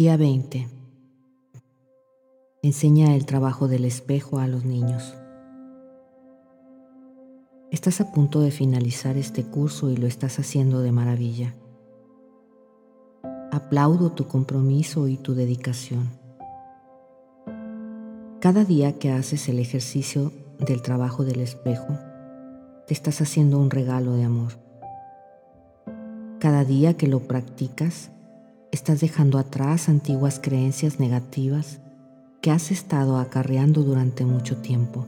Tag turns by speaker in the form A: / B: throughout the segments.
A: Día 20. Enseña el trabajo del espejo a los niños. Estás a punto de finalizar este curso y lo estás haciendo de maravilla. Aplaudo tu compromiso y tu dedicación. Cada día que haces el ejercicio del trabajo del espejo, te estás haciendo un regalo de amor. Cada día que lo practicas, estás dejando atrás antiguas creencias negativas que has estado acarreando durante mucho tiempo.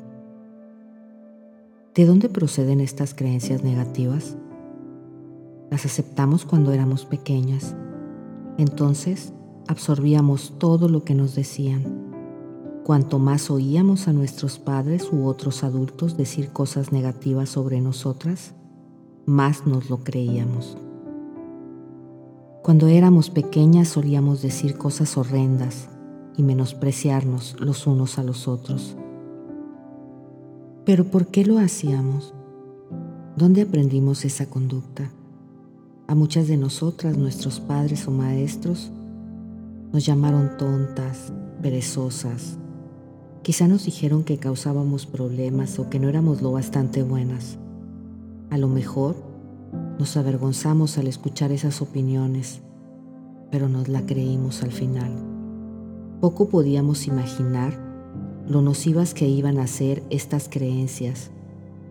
A: ¿De dónde proceden estas creencias negativas? Las aceptamos cuando éramos pequeñas. Entonces absorbíamos todo lo que nos decían. Cuanto más oíamos a nuestros padres u otros adultos decir cosas negativas sobre nosotras, más nos lo creíamos. Cuando éramos pequeñas solíamos decir cosas horrendas y menospreciarnos los unos a los otros. Pero ¿por qué lo hacíamos? ¿Dónde aprendimos esa conducta? A muchas de nosotras, nuestros padres o maestros, nos llamaron tontas, perezosas. Quizá nos dijeron que causábamos problemas o que no éramos lo bastante buenas. A lo mejor nos avergonzamos al escuchar esas opiniones, pero nos la creímos al final. Poco podíamos imaginar lo nocivas que iban a ser estas creencias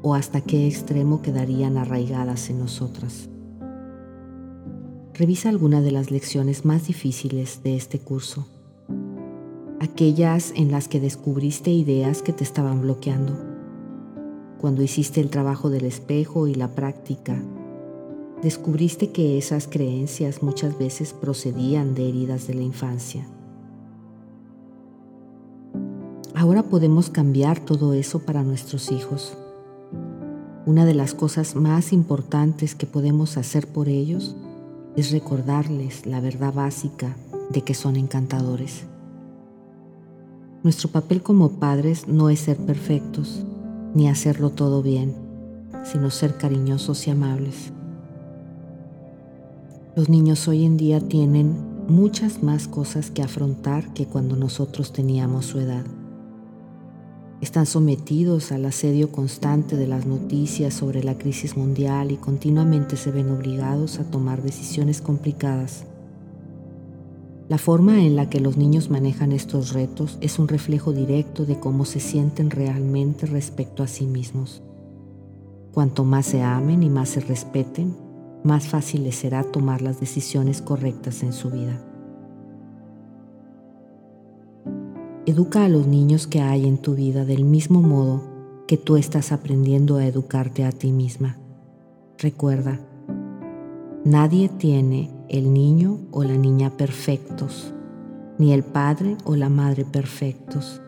A: o hasta qué extremo quedarían arraigadas en nosotras. Revisa alguna de las lecciones más difíciles de este curso, aquellas en las que descubriste ideas que te estaban bloqueando, cuando hiciste el trabajo del espejo y la práctica descubriste que esas creencias muchas veces procedían de heridas de la infancia. Ahora podemos cambiar todo eso para nuestros hijos. Una de las cosas más importantes que podemos hacer por ellos es recordarles la verdad básica de que son encantadores. Nuestro papel como padres no es ser perfectos ni hacerlo todo bien, sino ser cariñosos y amables. Los niños hoy en día tienen muchas más cosas que afrontar que cuando nosotros teníamos su edad. Están sometidos al asedio constante de las noticias sobre la crisis mundial y continuamente se ven obligados a tomar decisiones complicadas. La forma en la que los niños manejan estos retos es un reflejo directo de cómo se sienten realmente respecto a sí mismos. Cuanto más se amen y más se respeten, más fácil les será tomar las decisiones correctas en su vida. Educa a los niños que hay en tu vida del mismo modo que tú estás aprendiendo a educarte a ti misma. Recuerda, nadie tiene el niño o la niña perfectos, ni el padre o la madre perfectos.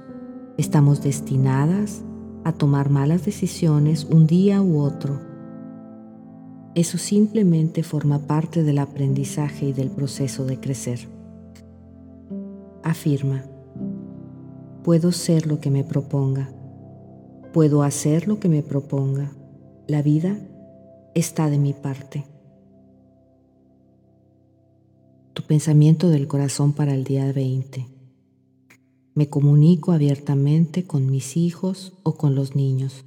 A: Estamos destinadas a tomar malas decisiones un día u otro eso simplemente forma parte del aprendizaje y del proceso de crecer. Afirma, puedo ser lo que me proponga, puedo hacer lo que me proponga, la vida está de mi parte. Tu pensamiento del corazón para el día 20. Me comunico abiertamente con mis hijos o con los niños.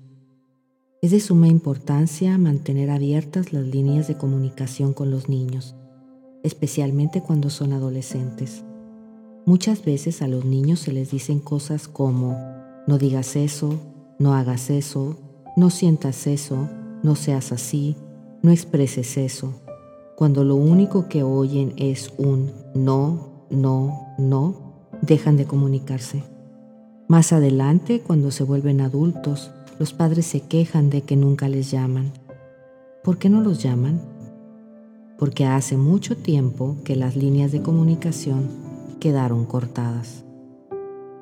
A: Es de suma importancia mantener abiertas las líneas de comunicación con los niños, especialmente cuando son adolescentes. Muchas veces a los niños se les dicen cosas como no digas eso, no hagas eso, no sientas eso, no seas así, no expreses eso, cuando lo único que oyen es un no, no, no, dejan de comunicarse. Más adelante, cuando se vuelven adultos, los padres se quejan de que nunca les llaman. ¿Por qué no los llaman? Porque hace mucho tiempo que las líneas de comunicación quedaron cortadas.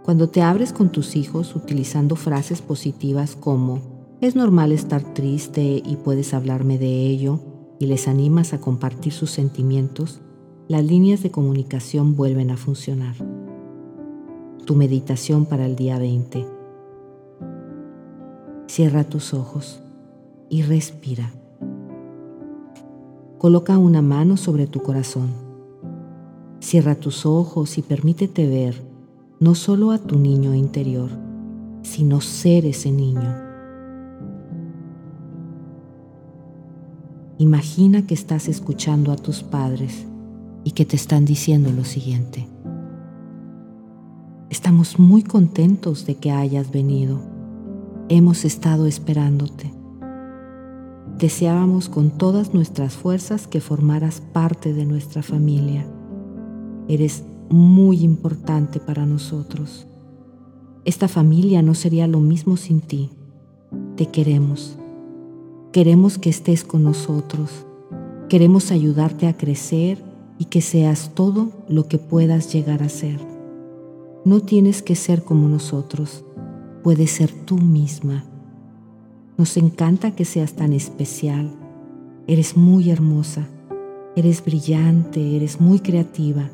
A: Cuando te abres con tus hijos utilizando frases positivas como es normal estar triste y puedes hablarme de ello y les animas a compartir sus sentimientos, las líneas de comunicación vuelven a funcionar. Tu meditación para el día 20. Cierra tus ojos y respira. Coloca una mano sobre tu corazón. Cierra tus ojos y permítete ver no solo a tu niño interior, sino ser ese niño. Imagina que estás escuchando a tus padres y que te están diciendo lo siguiente. Estamos muy contentos de que hayas venido. Hemos estado esperándote. Deseábamos con todas nuestras fuerzas que formaras parte de nuestra familia. Eres muy importante para nosotros. Esta familia no sería lo mismo sin ti. Te queremos. Queremos que estés con nosotros. Queremos ayudarte a crecer y que seas todo lo que puedas llegar a ser. No tienes que ser como nosotros, puedes ser tú misma. Nos encanta que seas tan especial. Eres muy hermosa, eres brillante, eres muy creativa.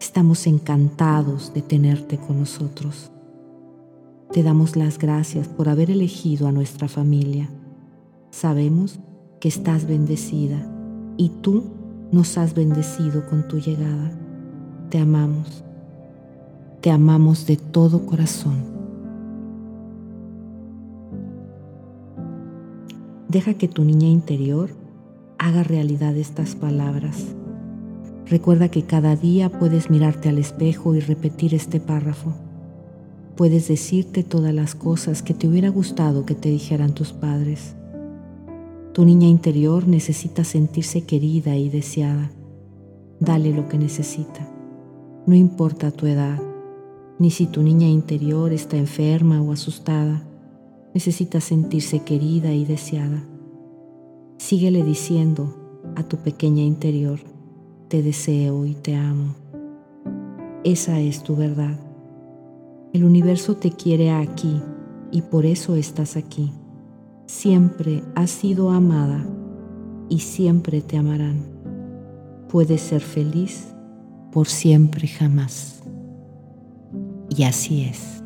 A: Estamos encantados de tenerte con nosotros. Te damos las gracias por haber elegido a nuestra familia. Sabemos que estás bendecida y tú nos has bendecido con tu llegada. Te amamos. Te amamos de todo corazón. Deja que tu niña interior haga realidad estas palabras. Recuerda que cada día puedes mirarte al espejo y repetir este párrafo. Puedes decirte todas las cosas que te hubiera gustado que te dijeran tus padres. Tu niña interior necesita sentirse querida y deseada. Dale lo que necesita. No importa tu edad, ni si tu niña interior está enferma o asustada. Necesita sentirse querida y deseada. Síguele diciendo a tu pequeña interior, te deseo y te amo. Esa es tu verdad. El universo te quiere aquí y por eso estás aquí siempre has sido amada y siempre te amarán. Puedes ser feliz por siempre jamás. Y así es.